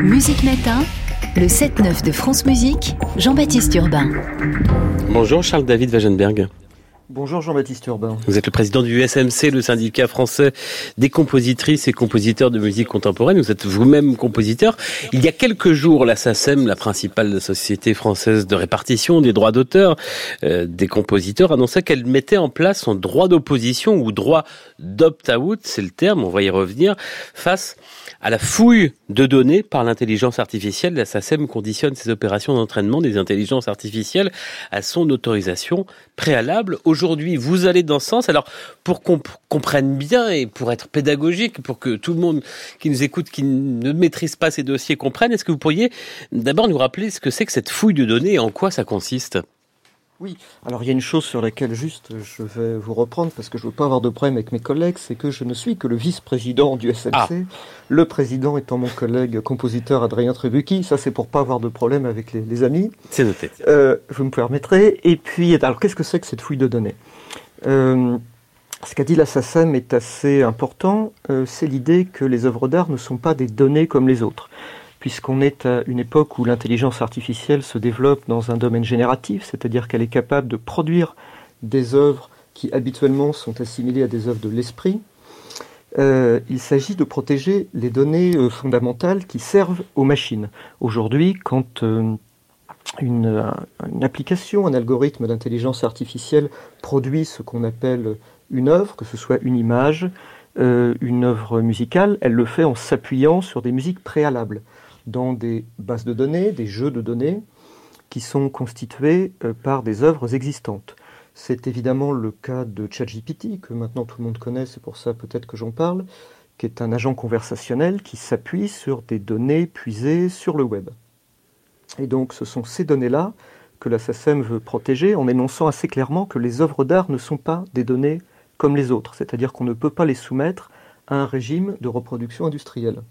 Musique Matin, le 7-9 de France Musique, Jean-Baptiste Urbain. Bonjour Charles-David Wagenberg. Bonjour Jean-Baptiste Urbain. Vous êtes le président du SMC, le syndicat français des compositrices et compositeurs de musique contemporaine. Vous êtes vous-même compositeur. Il y a quelques jours, la SACEM, la principale société française de répartition des droits d'auteur euh, des compositeurs, annonçait qu'elle mettait en place son droit d'opposition ou droit d'opt-out, c'est le terme, on va y revenir, face à la fouille de données par l'intelligence artificielle. La SACEM conditionne ses opérations d'entraînement des intelligences artificielles à son autorisation préalable. Vous allez dans ce sens. Alors, pour qu'on comprenne bien et pour être pédagogique, pour que tout le monde qui nous écoute, qui ne maîtrise pas ces dossiers comprenne, est-ce que vous pourriez d'abord nous rappeler ce que c'est que cette fouille de données et en quoi ça consiste? Oui, alors il y a une chose sur laquelle juste je vais vous reprendre parce que je ne veux pas avoir de problème avec mes collègues, c'est que je ne suis que le vice-président du SMC, ah. le président étant mon collègue compositeur Adrien Trebucchi, ça c'est pour pas avoir de problème avec les, amis. C'est noté. Euh, vous me permettrez. Et puis, alors qu'est-ce que c'est que cette fouille de données? Euh, Ce qu'a dit l'assassin est assez important, euh, c'est l'idée que les œuvres d'art ne sont pas des données comme les autres puisqu'on est à une époque où l'intelligence artificielle se développe dans un domaine génératif, c'est-à-dire qu'elle est capable de produire des œuvres qui habituellement sont assimilées à des œuvres de l'esprit. Euh, il s'agit de protéger les données euh, fondamentales qui servent aux machines. Aujourd'hui, quand euh, une, application, un algorithme d'intelligence artificielle produit ce qu'on appelle une œuvre, que ce soit une image, une œuvre musicale, elle le fait en s'appuyant sur des musiques préalables dans des bases de données, des jeux de données, qui sont constitués euh, par des œuvres existantes. C'est évidemment le cas de ChatGPT, que maintenant tout le monde connaît, c'est pour ça peut-être que j'en parle, qui est un agent conversationnel qui s'appuie sur des données puisées sur le web. Et donc ce sont ces données-là que la SACEM veut protéger en énonçant assez clairement que les œuvres d'art ne sont pas des données comme les autres, c'est-à-dire qu'on ne peut pas les soumettre à un régime de reproduction industrielle.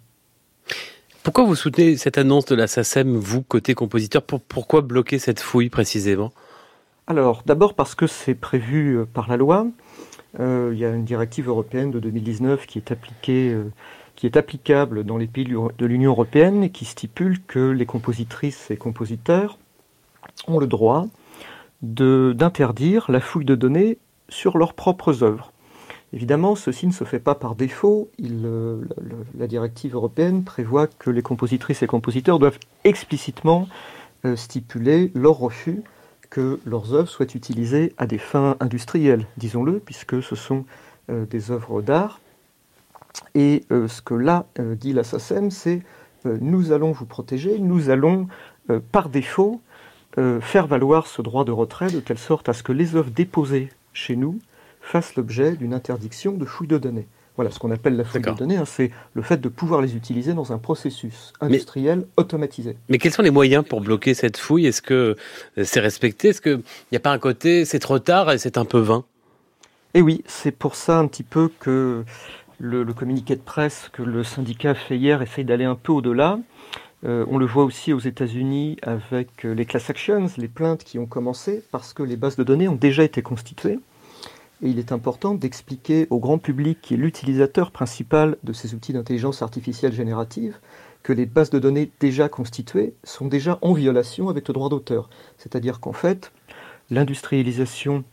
Pourquoi vous soutenez cette annonce de la SACEM, vous, côté compositeur Pourquoi bloquer cette fouille précisément? Alors, d'abord parce que c'est prévu euh, par la loi. Euh, il y a une directive européenne de 2019 qui est appliquée. Euh, qui est applicable dans les pays de l'Union européenne et qui stipule que les compositrices et compositeurs ont le droit d'interdire la fouille de données sur leurs propres œuvres. Évidemment, ceci ne se fait pas par défaut. Euh, la, directive européenne prévoit que les compositrices et compositeurs doivent explicitement euh, stipuler leur refus que leurs œuvres soient utilisées à des fins industrielles, disons-le, puisque ce sont euh, des œuvres d'art. Et ce que là dit la SACEM, c'est nous allons vous protéger, nous allons par défaut faire valoir ce droit de retrait de telle sorte à ce que les œuvres déposées chez nous fassent l'objet d'une interdiction de fouille de données. Voilà, ce qu'on appelle la fouille de données, hein, c'est le fait de pouvoir les utiliser dans un processus industriel automatisé. Mais quels sont les moyens pour bloquer cette fouille? Est-ce que c'est respecté? Est-ce qu'il n'y a pas un côté c'est trop tard et c'est un peu vain? Eh oui, c'est pour ça un petit peu que le, communiqué de presse que le syndicat fait hier essaye d'aller un peu au-delà. Euh, on le voit aussi aux États-Unis avec les class actions, les plaintes qui ont commencé parce que les bases de données ont déjà été constituées. Et il est important d'expliquer au grand public, qui est l'utilisateur principal de ces outils d'intelligence artificielle générative, que les bases de données déjà constituées sont déjà en violation avec le droit d'auteur. C'est-à-dire qu'en fait, l'industrialisation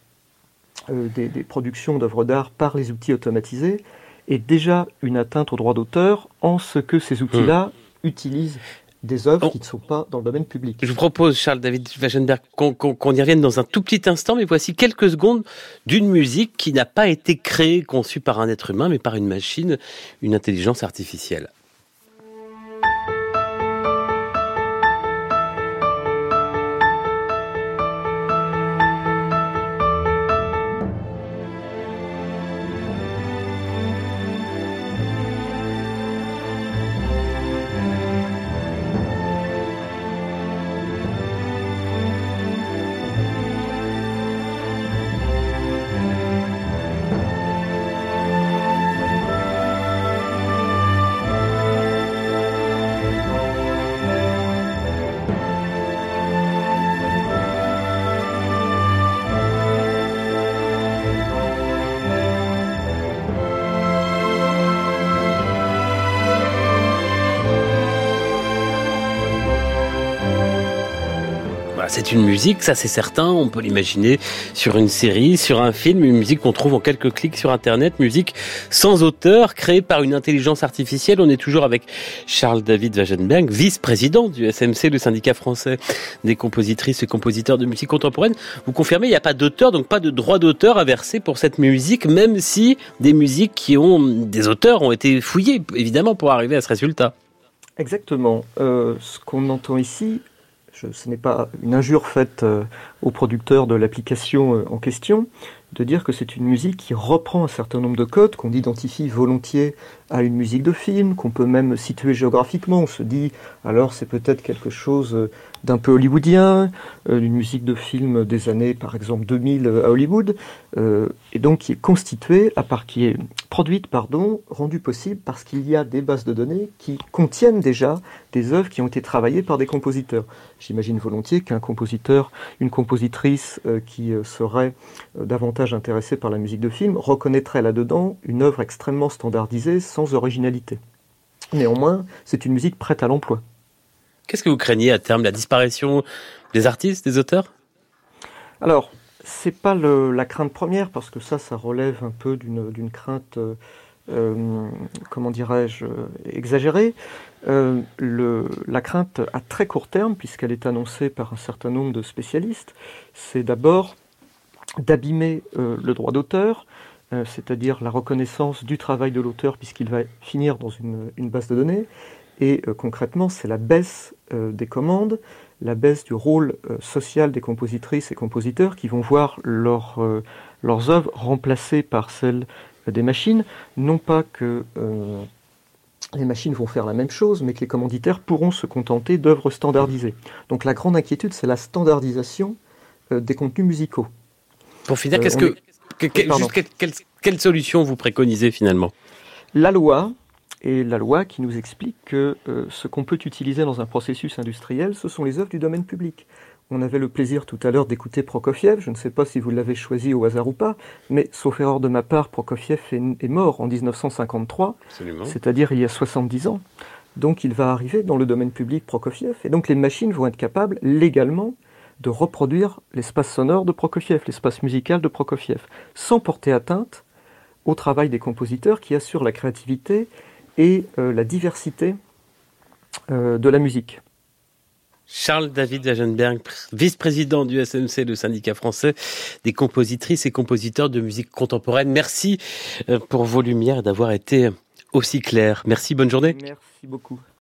euh, des, des, productions d'œuvres d'art par les outils automatisés est déjà une atteinte au droit d'auteur en ce que ces outils-là mmh. utilisent des œuvres qui ne sont pas dans le domaine public. Je vous propose, Charles-David Wagenberg, qu'on y revienne dans un tout petit instant, mais voici quelques secondes d'une musique qui n'a pas été créée, conçue par un être humain, mais par une machine, une intelligence artificielle. C'est une musique, ça c'est certain, on peut l'imaginer sur une série, sur un film, une musique qu'on trouve en quelques clics sur Internet, musique sans auteur, créée par une intelligence artificielle. On est toujours avec Charles-David Wagenberg, vice-président du SMC, le syndicat français des compositrices et compositeurs de musique contemporaine. Vous confirmez, il n'y a pas d'auteur, donc pas de droit d'auteur à verser pour cette musique, même si des musiques qui ont des auteurs ont été fouillées, évidemment, pour arriver à ce résultat. Exactement. Euh, ce qu'on entend ici, ce n'est pas une injure faite euh, au producteur de l'application euh, en question, de dire que c'est une musique qui reprend un certain nombre de codes qu'on identifie volontiers à une musique de film, qu'on peut même situer géographiquement. On se dit, alors c'est peut-être quelque chose euh, d'un peu hollywoodien, une musique de film des années, par exemple, 2000 à Hollywood, et donc qui est constituée, à part qui est produite, pardon, rendue possible parce qu'il y a des bases de données qui contiennent déjà des œuvres qui ont été travaillées par des compositeurs. J'imagine volontiers qu'un compositeur, une compositrice euh, qui euh, serait euh, davantage intéressée par la musique de film reconnaîtrait là-dedans une œuvre extrêmement standardisée, sans originalité. Néanmoins, c'est une musique prête à l'emploi. Qu'est-ce que vous craignez à terme La disparition des artistes, des auteurs? Alors, c'est pas la crainte première, parce que ça, ça relève un peu d'une crainte, comment dirais-je, exagérée. Euh, la crainte à très court terme, puisqu'elle est annoncée par un certain nombre de spécialistes, c'est d'abord d'abîmer euh, le droit d'auteur, euh, c'est-à-dire la reconnaissance du travail de l'auteur puisqu'il va finir dans une, base de données, et concrètement c'est la baisse des commandes, la baisse du rôle social des compositrices et compositeurs qui vont voir leurs œuvres remplacées par celles des machines, non pas que les machines vont faire la même chose, mais que les commanditaires pourront se contenter d'œuvres standardisées. Donc la grande inquiétude, c'est la standardisation euh, des contenus musicaux. Pour finir, qu'est-ce euh, que, quelle, solution vous préconisez finalement? La loi, et la loi qui nous explique que euh, ce qu'on peut utiliser dans un processus industriel, ce sont les œuvres du domaine public. On avait le plaisir tout à l'heure d'écouter Prokofiev. Je ne sais pas si vous l'avez choisi au hasard ou pas, mais sauf erreur de ma part, Prokofiev est, mort en 1953, c'est-à-dire il y a 70 ans. Donc il va arriver dans le domaine public Prokofiev, et donc les machines vont être capables légalement de reproduire l'espace sonore de Prokofiev, l'espace musical de Prokofiev, sans porter atteinte au travail des compositeurs qui assurent la créativité et euh, la diversité euh, de la musique. Charles David Wagenberg, vice-président du SMC, le syndicat français des compositrices et compositeurs de musique contemporaine. Merci euh, pour vos lumières et d'avoir été aussi clair. Merci, bonne journée. Merci beaucoup.